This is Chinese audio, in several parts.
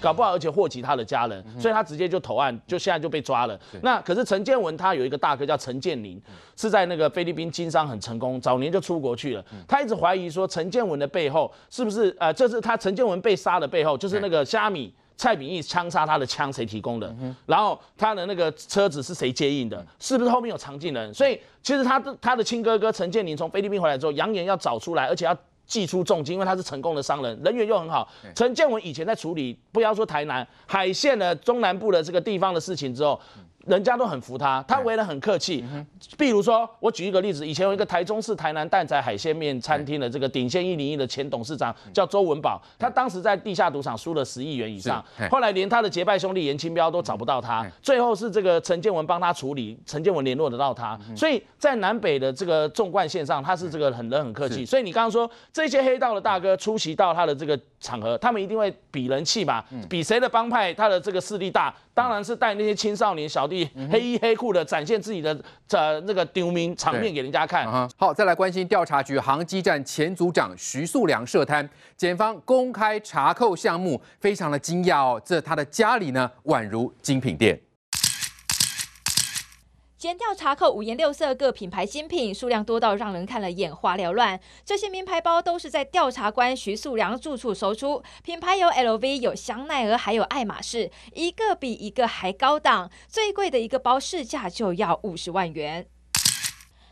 搞不好而且祸及他的家人，所以他直接就投案，就现在就被抓了。那可是陈建文他有一个大哥叫陈建林，是在那个菲律宾经商很成功，早年就出国去了。他一直怀疑说陈建文的背后是不是呃，这是他陈建文被杀的背后就是那个虾米。蔡炳义枪杀他的枪谁提供的？然后他的那个车子是谁接应的？是不是后面有藏进人？所以其实他的他的亲哥哥陈建林从菲律宾回来之后，扬言要找出来，而且要祭出重金，因为他是成功的商人，人缘又很好。陈建文以前在处理不要说台南海线的中南部的这个地方的事情之后。人家都很服他，他为人很客气。比如说，我举一个例子，以前有一个台中市台南蛋仔海鲜面餐厅的这个鼎鲜一零一的前董事长叫周文宝，他当时在地下赌场输了十亿元以上，后来连他的结拜兄弟严清标都找不到他，最后是这个陈建文帮他处理，陈建文联络得到他，所以在南北的这个纵贯线上，他是这个很人很客气。所以你刚刚说这些黑道的大哥出席到他的这个场合，他们一定会比人气嘛，比谁的帮派他的这个势力大，当然是带那些青少年小弟。黑衣黑裤的展现自己的这那个丢名场面给人家看。好，再来关心调查局航机站前组长徐素良涉贪，检方公开查扣项目，非常的惊讶哦。这他的家里呢，宛如精品店。检调查扣五颜六色各品牌新品，数量多到让人看了眼花缭乱。这些名牌包都是在调查官徐素良住处搜出，品牌有 LV、有香奈儿，还有爱马仕，一个比一个还高档。最贵的一个包市价就要五十万元。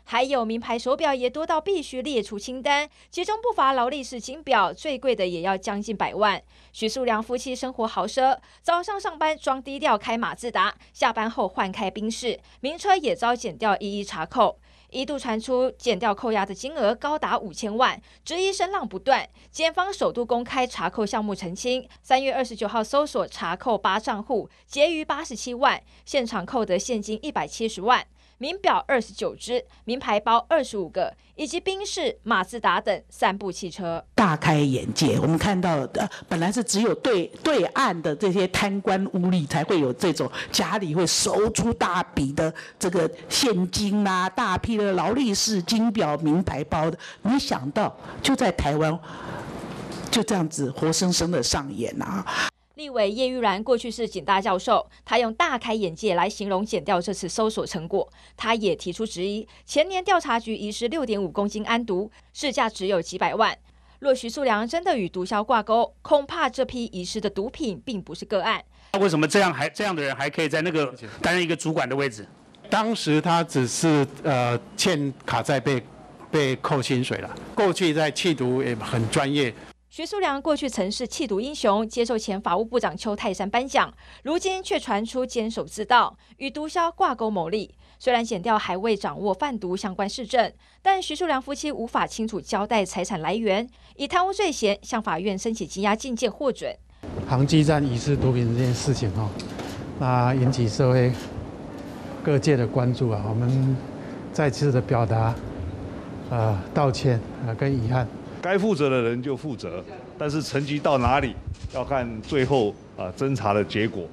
还有名牌手表也多到必须列出清单，其中不乏劳力士金表，最贵的也要将近百万。徐素良夫妻生活豪奢，早上上班装低调开马自达，下班后换开宾士，名车也遭检调一一查扣。一度传出检调扣押的金额高达五千万，质疑声浪不断。检方首度公开查扣项目澄清，三月二十九号搜索查扣八账户，结余八十七万，现场扣得现金一百七十万。名表二十九只，名牌包二十五个，以及宾士、马自达等三部汽车，大开眼界。我们看到的本来是只有对对岸的这些贪官污吏才会有这种家里会收出大笔的这个现金啊，大批的劳力士金表、名牌包的，没想到就在台湾就这样子活生生的上演啊！立委叶玉兰过去是警大教授，他用大开眼界来形容检调这次搜索成果。他也提出质疑：前年调查局遗失六点五公斤安毒，市价只有几百万。若徐素良真的与毒枭挂钩，恐怕这批遗失的毒品并不是个案。为什么这样还这样的人还可以在那个担任一个主管的位置？当时他只是呃欠卡债被被扣薪水了，过去在弃毒也很专业。徐素良过去曾是弃毒英雄，接受前法务部长邱泰山颁奖，如今却传出监守自盗，与毒枭挂钩牟利。虽然检调还未掌握贩毒相关事证，但徐素良夫妻无法清楚交代财产来源，以贪污罪嫌向法院申请羁押禁见获准。航机站遗失毒品这件事情哈，那引起社会各界的关注啊，我们再次的表达啊道歉啊跟遗憾。该负责的人就负责，但是层级到哪里要看最后啊侦查的结果，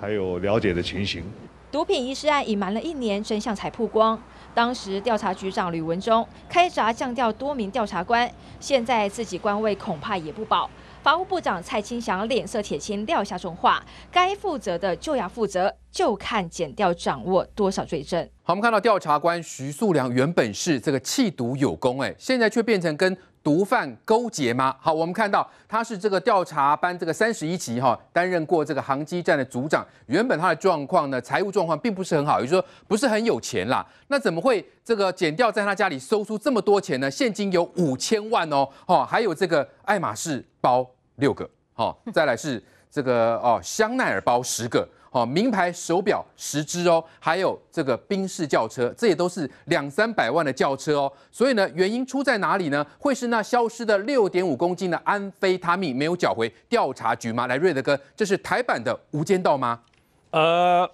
还有了解的情形。毒品遗失案隐瞒了一年，真相才曝光。当时调查局长吕文忠开闸降调多名调查官，现在自己官位恐怕也不保。法务部长蔡清祥脸色铁青，撂下重话：该负责的就要负责，就看检调掌握多少罪证。好，我们看到调查官徐素良原本是这个弃毒有功，哎，现在却变成跟毒贩勾结吗？好，我们看到他是这个调查班这个三十一期哈，担任过这个航机站的组长。原本他的状况呢，财务状况并不是很好，也就是说不是很有钱啦。那怎么会这个减掉在他家里搜出这么多钱呢？现金有五千万哦，哦，还有这个爱马仕包六个，好，再来是这个哦香奈儿包十个。哦，名牌手表十只哦，还有这个宾士轿车，这也都是两三百万的轿车哦。所以呢，原因出在哪里呢？会是那消失的六点五公斤的安非他命没有缴回调查局吗？来，瑞德哥，这是台版的无间道吗？呃，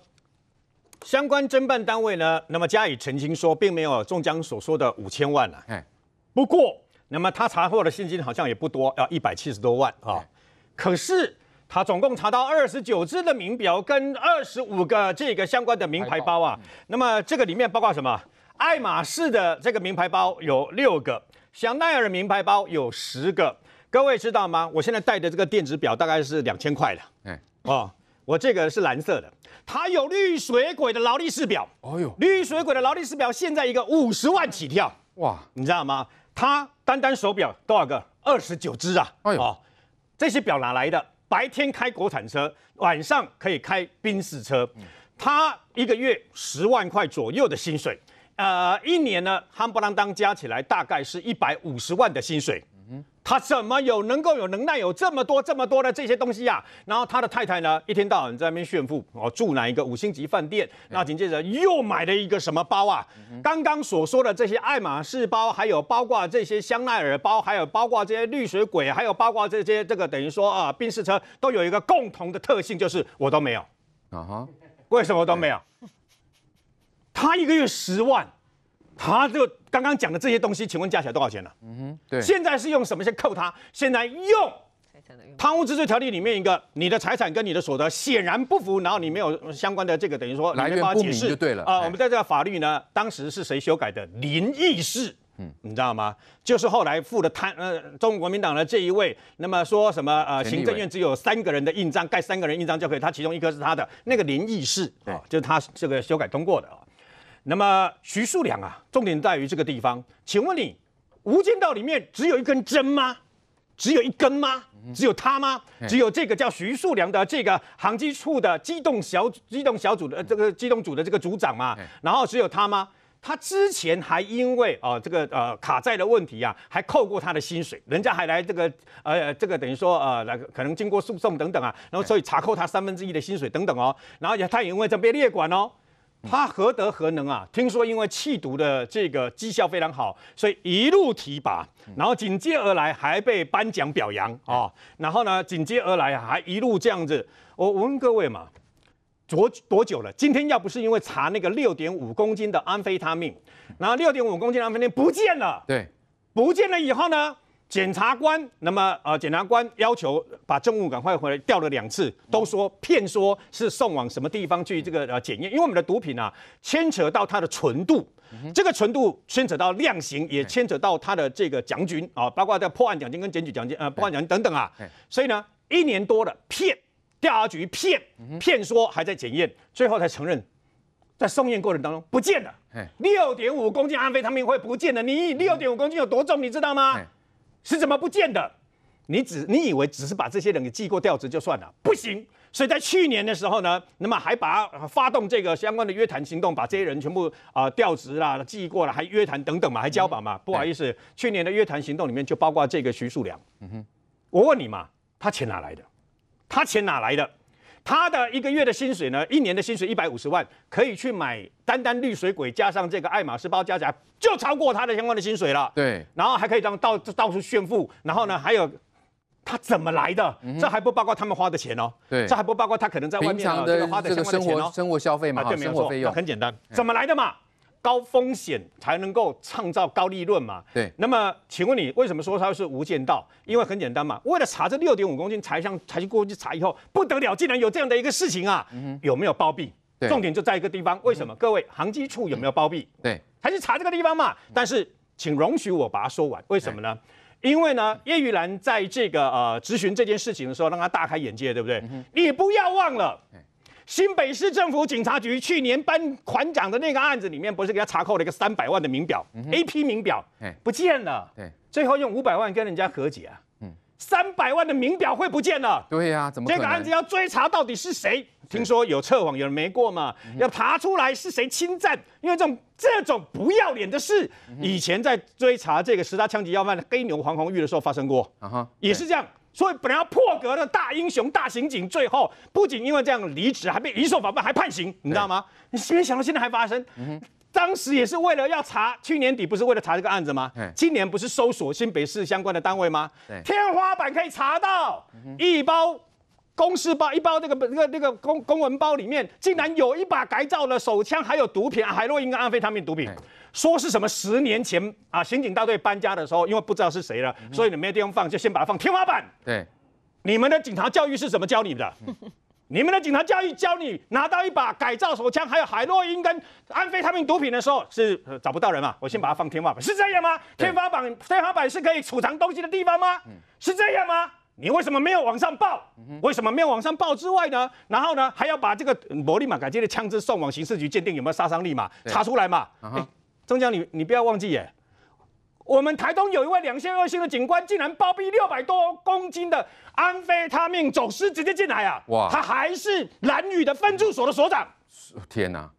相关侦办单位呢，那么加以澄清说，并没有中江所说的五千万呢。哎，不过，那么他查获的现金好像也不多，要一百七十多万啊。可是。他总共查到二十九只的名表跟二十五个这个相关的名牌包啊，那么这个里面包括什么？爱马仕的这个名牌包有六个，香奈儿名牌包有十个，各位知道吗？我现在戴的这个电子表大概是两千块的。哎，哦，我这个是蓝色的，它有绿水鬼的劳力士表。哦呦，绿水鬼的劳力士表现在一个五十万起跳。哇，你知道吗？它单单手表多少个？二十九只啊！哎呦，哦，这些表哪来的？白天开国产车，晚上可以开宾士车。他一个月十万块左右的薪水，呃，一年呢，夯不啷当加起来大概是一百五十万的薪水。他怎么有能够有能耐有这么多这么多的这些东西呀、啊？然后他的太太呢，一天到晚在那边炫富哦，住哪一个五星级饭店？那紧接着又买了一个什么包啊？刚刚所说的这些爱马仕包，还有包括这些香奈儿包，还有包括这些绿水鬼，还有包括这些这个等于说啊，宾士车都有一个共同的特性，就是我都没有。啊哈，为什么都没有？他一个月十万。他就刚刚讲的这些东西，请问加起来多少钱呢？嗯哼，对。现在是用什么先扣他？现在用贪污治罪条例里面一个，你的财产跟你的所得显然不符，然后你没有相关的这个等于说来源不明就对了。啊，我们在这个法律呢，当时是谁修改的？林义士，嗯，你知道吗？就是后来付了贪呃，中国国民党的这一位，那么说什么呃，行政院只有三个人的印章，盖三个人印章就可以，他其中一个是他的那个林义士啊，就是他这个修改通过的啊。那么徐树良啊，重点在于这个地方。请问你，《无间道》里面只有一根针吗？只有一根吗？只有他吗？只有这个叫徐树良的这个航机处的机动小机动小组的这个机动组的这个组长嘛？然后只有他吗？他之前还因为啊、呃、这个呃卡债的问题啊，还扣过他的薪水，人家还来这个呃这个等于说呃来可能经过诉讼等等啊，然后所以查扣他三分之一的薪水等等哦，然后也他也因为这被列管哦。他何德何能啊？听说因为弃毒的这个绩效非常好，所以一路提拔，然后紧接而来还被颁奖表扬啊。然后呢，紧接而来还一路这样子。我我问各位嘛，多多久了？今天要不是因为查那个六点五公斤的安非他命，然后六点五公斤的安非他命不见了，对，不见了以后呢？检察官，那么呃，检察官要求把证物赶快回来，调了两次，都说骗说是送往什么地方去这个呃检验，因为我们的毒品啊，牵扯到它的纯度，这个纯度牵扯到量刑，也牵扯到它的这个奖金啊，包括在破案奖金跟检举奖金呃破案奖金等等啊，所以呢，一年多了骗，调查局骗骗说还在检验，最后才承认，在送验过程当中不见了，六点五公斤安非他命会不见了，你六点五公斤有多重，你知道吗？是怎么不见的？你只你以为只是把这些人给记过调职就算了？不行。所以在去年的时候呢，那么还把发动这个相关的约谈行动，把这些人全部啊调职啦、记过了，还约谈等等嘛，还交保嘛。不好意思，去年的约谈行动里面就包括这个徐树良。嗯哼，我问你嘛，他钱哪来的？他钱哪来的？他的一个月的薪水呢？一年的薪水一百五十万，可以去买单单绿水鬼加上这个爱马仕包加起来就超过他的相关的薪水了。对，然后还可以这样到到处炫富，然后呢，还有他怎么来的？嗯、这还不包括他们花的钱哦。对，这还不包括他可能在外面的这个花的相关的钱哦。生活消费嘛，啊、对，没有错。很简单，怎么来的嘛？高风险才能够创造高利润嘛？对。那么，请问你为什么说它是无间道？因为很简单嘛，为了查这六点五公斤，才上才去过去查以后，不得了，竟然有这样的一个事情啊！嗯、有没有包庇？重点就在一个地方，为什么？嗯、各位，航机处有没有包庇？对。还是查这个地方嘛？但是，请容许我把它说完。为什么呢？因为呢，叶玉兰在这个呃质询这件事情的时候，让他大开眼界，对不对？嗯、你不要忘了。新北市政府警察局去年颁款奖的那个案子里面，不是给他查扣了一个三百万的名表、嗯、，AP 名表，不见了。对，最后用五百万跟人家和解啊。嗯，三百万的名表会不见了？对呀、啊，怎么？这个案子要追查到底是谁？听说有测谎，有人没过嘛？要查出来是谁侵占？因为这种这种不要脸的事，以前在追查这个十大枪击要犯的黑牛黄红玉的时候发生过，啊哈，也是这样。所以本来要破格的大英雄、大刑警，最后不仅因为这样离职，还被移送法办，还判刑，你知道吗？你没想到现在还发生。嗯、当时也是为了要查，去年底不是为了查这个案子吗？今年不是搜索新北市相关的单位吗？天花板可以查到一包公事包，一包那个那个那个公公文包里面，竟然有一把改造的手枪，还有毒品，海洛因跟安非他命毒品。说是什么十年前啊，刑警大队搬家的时候，因为不知道是谁了，所以你没地方放，就先把它放天花板。对，你们的警察教育是怎么教你的？你们的警察教育教你拿到一把改造手枪，还有海洛因跟安非他命毒品的时候，是、呃、找不到人嘛？我先把它放天花板，是这样吗？天花板天花板是可以储藏东西的地方吗？是这样吗？你为什么没有往上报？为什么没有往上报之外呢？然后呢，还要把这个摩利马改进的枪支送往刑事局鉴定有没有杀伤力嘛？查出来嘛？哎，中江你你不要忘记耶。我们台东有一位两线二星的警官，竟然包庇六百多公斤的安非他命走私直接进来啊！哇，他还是蓝宇的分驻所的所长。天哪，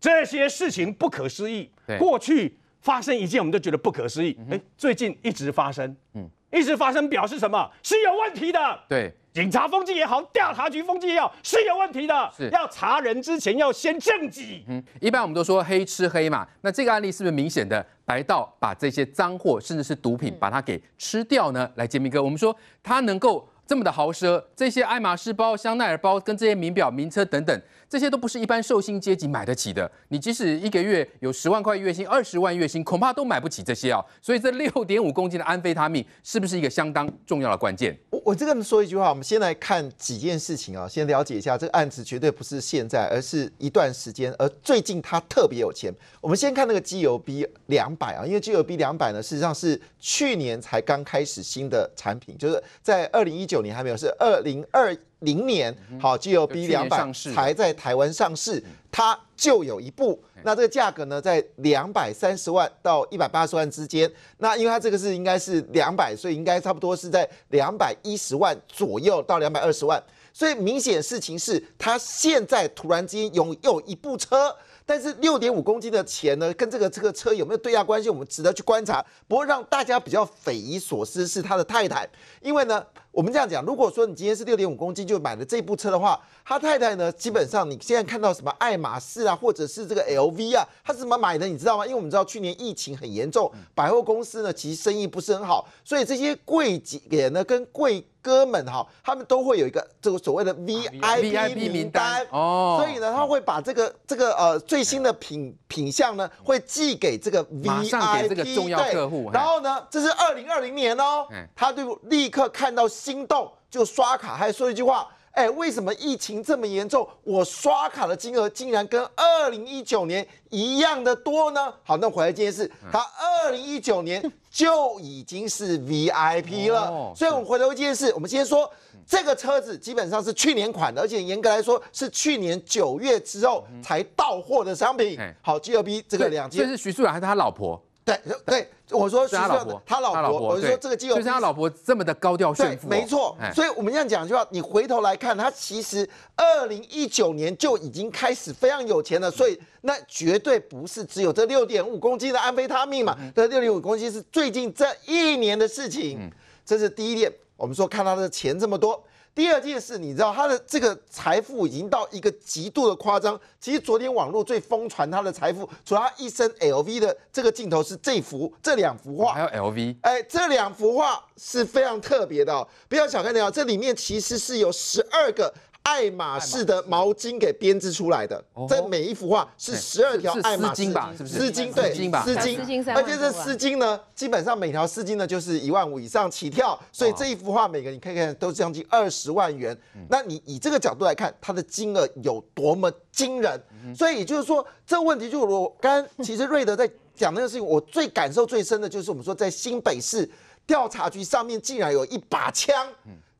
这些事情不可思议。过去发生一件，我们都觉得不可思议。哎，最近一直发生，嗯，一直发生表示什么？是有问题的。对。警察风纪也好，调查局风纪也好，是有问题的。是要查人之前要先正己。嗯，一般我们都说黑吃黑嘛，那这个案例是不是明显的白道把这些赃货甚至是毒品把它给吃掉呢？来，杰明哥，我们说他能够这么的豪奢，这些爱马仕包、香奈儿包跟这些名表、名车等等。这些都不是一般受薪阶级买得起的。你即使一个月有十万块月薪、二十万月薪，恐怕都买不起这些啊。所以这六点五公斤的安非他命是不是一个相当重要的关键？我我这个说一句话，我们先来看几件事情啊，先了解一下这个案子，绝对不是现在，而是一段时间。而最近他特别有钱。我们先看那个 GLB 两百啊，因为 GLB 两百呢，事实上是去年才刚开始新的产品，就是在二零一九年还没有，是二零二。零年好，GLB 两百才在台湾上市，它就有一部。那这个价格呢，在两百三十万到一百八十万之间。那因为它这个是应该是两百，所以应该差不多是在两百一十万左右到两百二十万。所以明显事情是，它现在突然间拥有一部车。但是六点五公斤的钱呢，跟这个这个车有没有对价关系？我们值得去观察。不过让大家比较匪夷所思是他的太太，因为呢，我们这样讲，如果说你今天是六点五公斤就买了这部车的话，他太太呢，基本上你现在看到什么爱马仕啊，或者是这个 LV 啊，他是怎么买的？你知道吗？因为我们知道去年疫情很严重，百货公司呢其实生意不是很好，所以这些柜姐呢跟柜。哥们哈，他们都会有一个这个所谓的 VIP 名单哦，所以呢，他会把这个这个呃最新的品品相呢，会寄给这个 VIP 这个重要客户。然后呢，这是二零二零年哦，他就立刻看到心动，就刷卡，还说一句话。哎，为什么疫情这么严重，我刷卡的金额竟然跟二零一九年一样的多呢？好，那回来这件事，他二零一九年就已经是 VIP 了。所以，我们回头一件事，我们先说这个车子基本上是去年款的，而且严格来说是去年九月之后才到货的商品。好，GLB 这个两件，这是徐素兰还是他老婆？对对，我说是他老婆，他老婆，我就说这个 GLB 就是他老婆这么的高调炫富，没错。所以我们这样讲就要你回头来看，他其实二零一九年就已经开始非常有钱了，所以那绝对不是只有这六点五公斤的安非他命嘛，这六点五公斤是最近这一年的事情，这是第一点。我们说看他的钱这么多。第二件事，你知道他的这个财富已经到一个极度的夸张。其实昨天网络最疯传他的财富，除了他一身 LV 的这个镜头是这幅、这两幅画，还有 LV，哎，这两幅画是非常特别的哦，不要小看它，这里面其实是有十二个。爱马仕的毛巾给编织出来的，这每一幅画是十二条爱马仕。丝巾吧？是不是？丝巾？对，丝巾，而且这丝巾呢，基本上每条丝巾呢就是一万五以上起跳，所以这一幅画每个你看看都是将近二十万元。那你以这个角度来看，它的金额有多么惊人？所以也就是说，这个问题就是我刚刚其实瑞德在讲那个事情，我最感受最深的就是我们说在新北市调查局上面竟然有一把枪。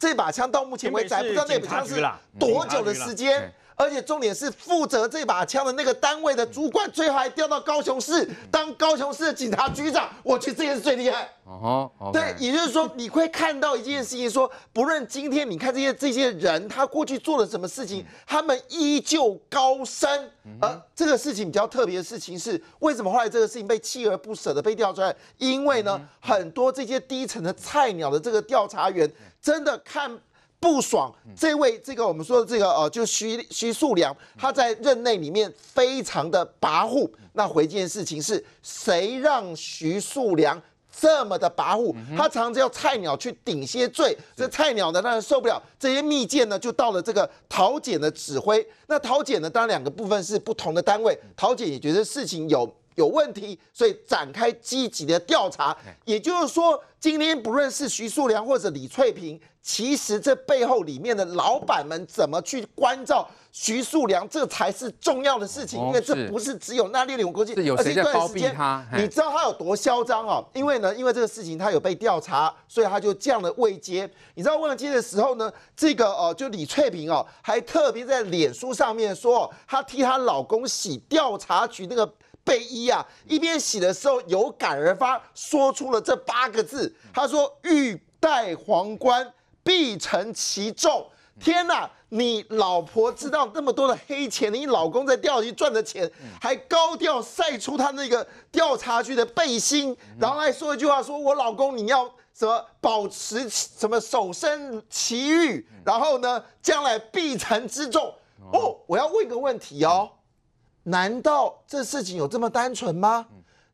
这把枪到目前为止还不知道那把枪是多久的时间。而且重点是负责这把枪的那个单位的主管，最后还调到高雄市当高雄市的警察局长。我觉得这件事最厉害。哦，对，也就是说你会看到一件事情，说不论今天你看这些这些人，他过去做了什么事情，他们依旧高升。而这个事情比较特别的事情是，为什么后来这个事情被锲而不舍的被调出来？因为呢，很多这些低层的菜鸟的这个调查员真的看。不爽，这位这个我们说的这个呃，就徐徐树良，他在任内里面非常的跋扈。那回件事情是，谁让徐树良这么的跋扈？他常常要菜鸟去顶些罪，这菜鸟呢当然受不了。这些密件呢就到了这个陶检的指挥。那陶检呢当然两个部分是不同的单位，陶检也觉得事情有。有问题，所以展开积极的调查。也就是说，今天不论是徐树良或者李翠萍，其实这背后里面的老板们怎么去关照徐树良，这才是重要的事情。因为这不是只有那六点五公斤，而且这段时间你知道他有多嚣张哦？因为呢，因为这个事情他有被调查，所以他就降了位阶。你知道位阶的时候呢，这个哦，就李翠萍哦，还特别在脸书上面说，她替她老公洗调查局那个背衣啊，一边洗的时候有感而发，说出了这八个字。他说：“欲戴皇冠。”必承其重！天哪，你老婆知道那么多的黑钱，你老公在钓鱼赚的钱，还高调晒出他那个调查局的背心，然后还说一句话：说我老公你要什么保持什么守身其誉，然后呢，将来必承之重。哦，我要问个问题哦，难道这事情有这么单纯吗？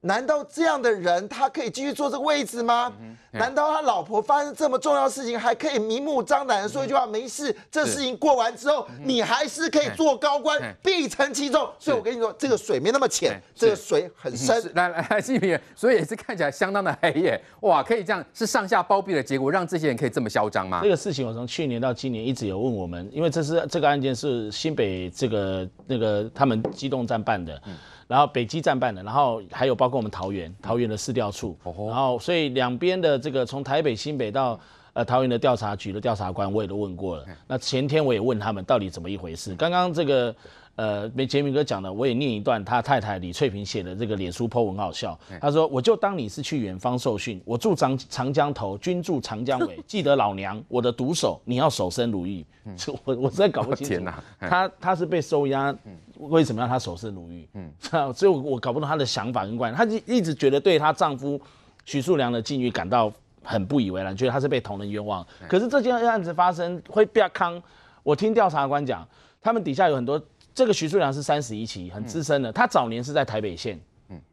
难道这样的人他可以继续坐这个位置吗？嗯嗯、难道他老婆发生这么重要的事情，还可以明目张胆的说一句话、嗯、没事？这事情过完之后，你还是可以做高官，必承其重。所以我跟你说，这个水没那么浅，这个水很深。来 来来，纪平，所以也是看起来相当的黑耶。哇，可以这样是上下包庇的结果，让这些人可以这么嚣张吗？这个事情我从去年到今年一直有问我们，因为这是这个案件是新北这个那个他们机动站办的。嗯然后北基站办的，然后还有包括我们桃园桃园的市调处，然后所以两边的这个从台北新北到呃桃园的调查局的调查官我也都问过了。那前天我也问他们到底怎么一回事。刚刚这个呃被杰明哥讲的，我也念一段他太太李翠萍写的这个脸书 po 文好笑。他说：“我就当你是去远方受训，我住长长江头，君住长江尾，记得老娘我的毒手，你要守身如玉。”嗯我我实在搞不清楚，天哪，他他是被收押。为什么要他守身如玉？嗯，所以我搞不懂她的想法跟观念。她就一直觉得对她丈夫许树良的境遇感到很不以为然，觉得他是被同人冤枉。可是这件案子发生会比较康。我听调查官讲，他们底下有很多，这个徐树良是三十一期，很资深的。他早年是在台北县，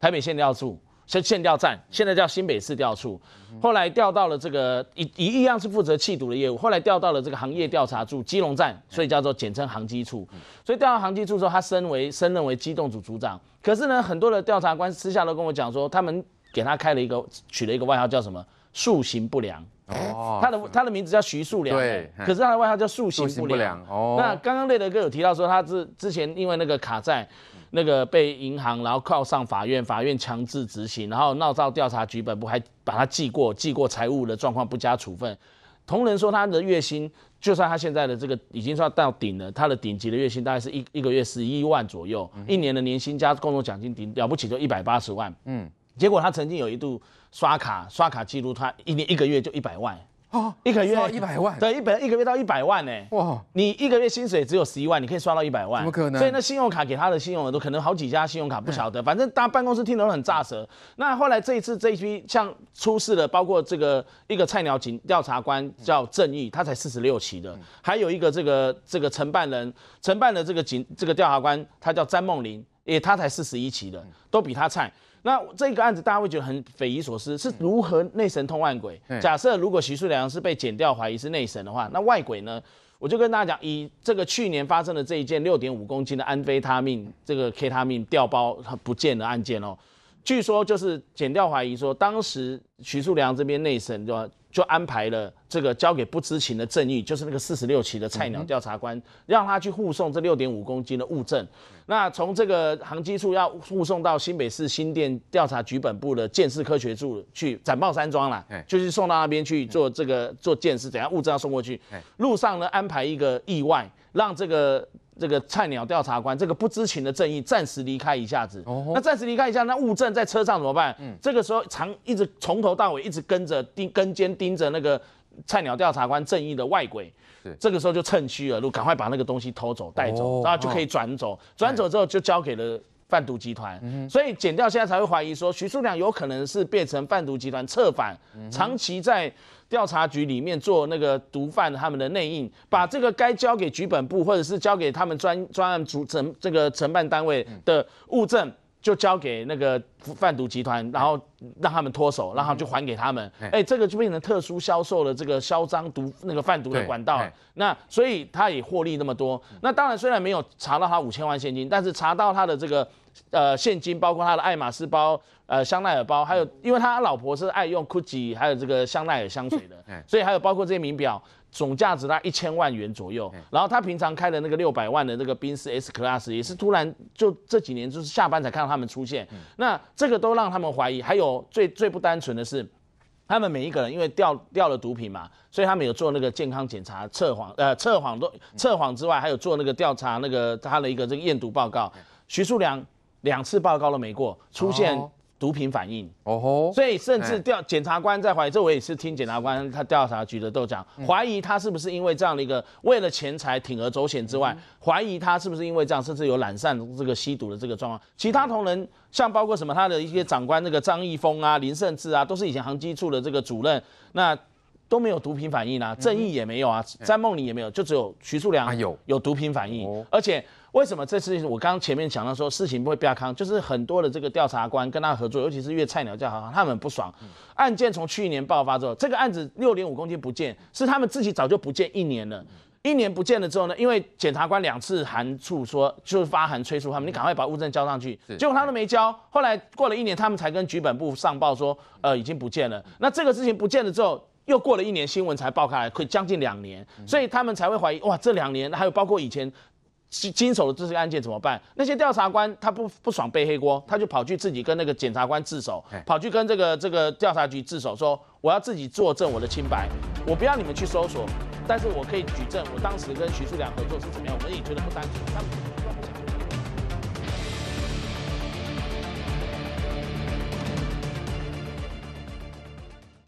台北县调处。先县调站，现在叫新北市调处，后来调到了这个一一一样是负责缉毒的业务，后来调到了这个行业调查处基隆站，所以叫做简称航机处。所以调到航机处之后，他升为升任为机动组组长。可是呢，很多的调查官私下都跟我讲说，他们给他开了一个取了一个外号叫什么“塑形不良”。哦，他的他的名字叫徐树良，对，可是他的外号叫“素行不良”。哦，那刚刚雷德哥有提到说，他之之前因为那个卡债。那个被银行，然后告上法院，法院强制执行，然后闹到调查局本部，还把他记过，记过财务的状况不加处分。同仁说他的月薪，就算他现在的这个已经算到顶了，他的顶级的月薪大概是一一个月十一万左右，嗯、一年的年薪加工作奖金顶了不起就一百八十万。嗯，结果他曾经有一度刷卡刷卡记录，他一年一个月就一百万。哦，一个月一百万，对，一百一个月到一百万呢。哇，你一个月薪水只有十一万，你可以刷到一百万，怎么可能？所以那信用卡给他的信用额度可能好几家信用卡不晓得，反正大办公室听得都很炸舌。那后来这一次这一批像出事的，包括这个一个菜鸟警调查官叫郑义，他才四十六期的，还有一个这个这个承办人承办的这个警这个调查官，他叫詹梦玲，也他才四十一期的，都比他菜。那这个案子大家会觉得很匪夷所思，是如何内神通外鬼？假设如果徐树良是被剪掉怀疑是内神的话，那外鬼呢？我就跟大家讲，以这个去年发生的这一件六点五公斤的安非他命这个 K 他命调包不见的案件哦，据说就是剪掉怀疑说，当时徐树良这边内神就就安排了这个交给不知情的郑义，就是那个四十六期的菜鸟调查官，让他去护送这六点五公斤的物证。那从这个航机处要护送到新北市新店调查局本部的建设科学处去展报山庄啦，就是送到那边去做这个做建设，等下物证要送过去。路上呢安排一个意外，让这个这个菜鸟调查官这个不知情的正义暂时离开一下子。那暂时离开一下，那物证在车上怎么办？这个时候长一直从头到尾一直跟着盯跟监盯着那个菜鸟调查官正义的外鬼。这个时候就趁虚而入，赶快把那个东西偷走带走，然后就可以转走。转走之后就交给了贩毒集团。所以剪掉现在才会怀疑说，徐树良有可能是变成贩毒集团策反，长期在调查局里面做那个毒贩他们的内应，把这个该交给局本部或者是交给他们专专案组成这个承办单位的物证。就交给那个贩毒集团，然后让他们脱手，然后就还给他们。哎，这个就变成特殊销售的这个销赃毒那个贩毒的管道。那所以他也获利那么多。那当然虽然没有查到他五千万现金，但是查到他的这个呃现金，包括他的爱马仕包、呃香奈儿包，还有因为他老婆是爱用 Gucci 还有这个香奈儿香水的，所以还有包括这些名表。总价值大概一千万元左右，然后他平常开的那个六百万的那个宾士 S Class 也是突然就这几年就是下班才看到他们出现，那这个都让他们怀疑。还有最最不单纯的是，他们每一个人因为掉掉了毒品嘛，所以他们有做那个健康检查测谎，呃测谎都测谎之外，还有做那个调查那个他的一个这个验毒报告，徐树良两次报告都没过，出现。毒品反应。哦吼，所以甚至调检察官在怀疑，这我也是听检察官他调查局的都讲，怀疑他是不是因为这样的一个为了钱财铤而走险之外，怀疑他是不是因为这样，甚至有懒散这个吸毒的这个状况。其他同仁像包括什么他的一些长官，那个张义峰啊、林胜志啊，都是以前航机处的这个主任，那都没有毒品反应啊，正义也没有啊，詹梦里也没有，就只有徐树良有有毒品反应，而且。为什么这次我刚刚前面讲到说事情不会变康，就是很多的这个调查官跟他合作，尤其是越菜鸟调查，他们不爽。案件从去年爆发之后，这个案子六点五公斤不见，是他们自己早就不见一年了。一年不见了之后呢，因为检察官两次函促说，就是发函催促他们，你赶快把物证交上去。结果他都没交，后来过了一年，他们才跟局本部上报说，呃，已经不见了。那这个事情不见了之后，又过了一年，新闻才爆开来，快将近两年，所以他们才会怀疑，哇，这两年还有包括以前。经手的这些案件怎么办？那些调查官他不不爽背黑锅，他就跑去自己跟那个检察官自首，跑去跟这个这个调查局自首，说我要自己作证我的清白，我不要你们去搜索，但是我可以举证，我当时跟徐树良合作是怎么样，我们也觉得不单纯。他们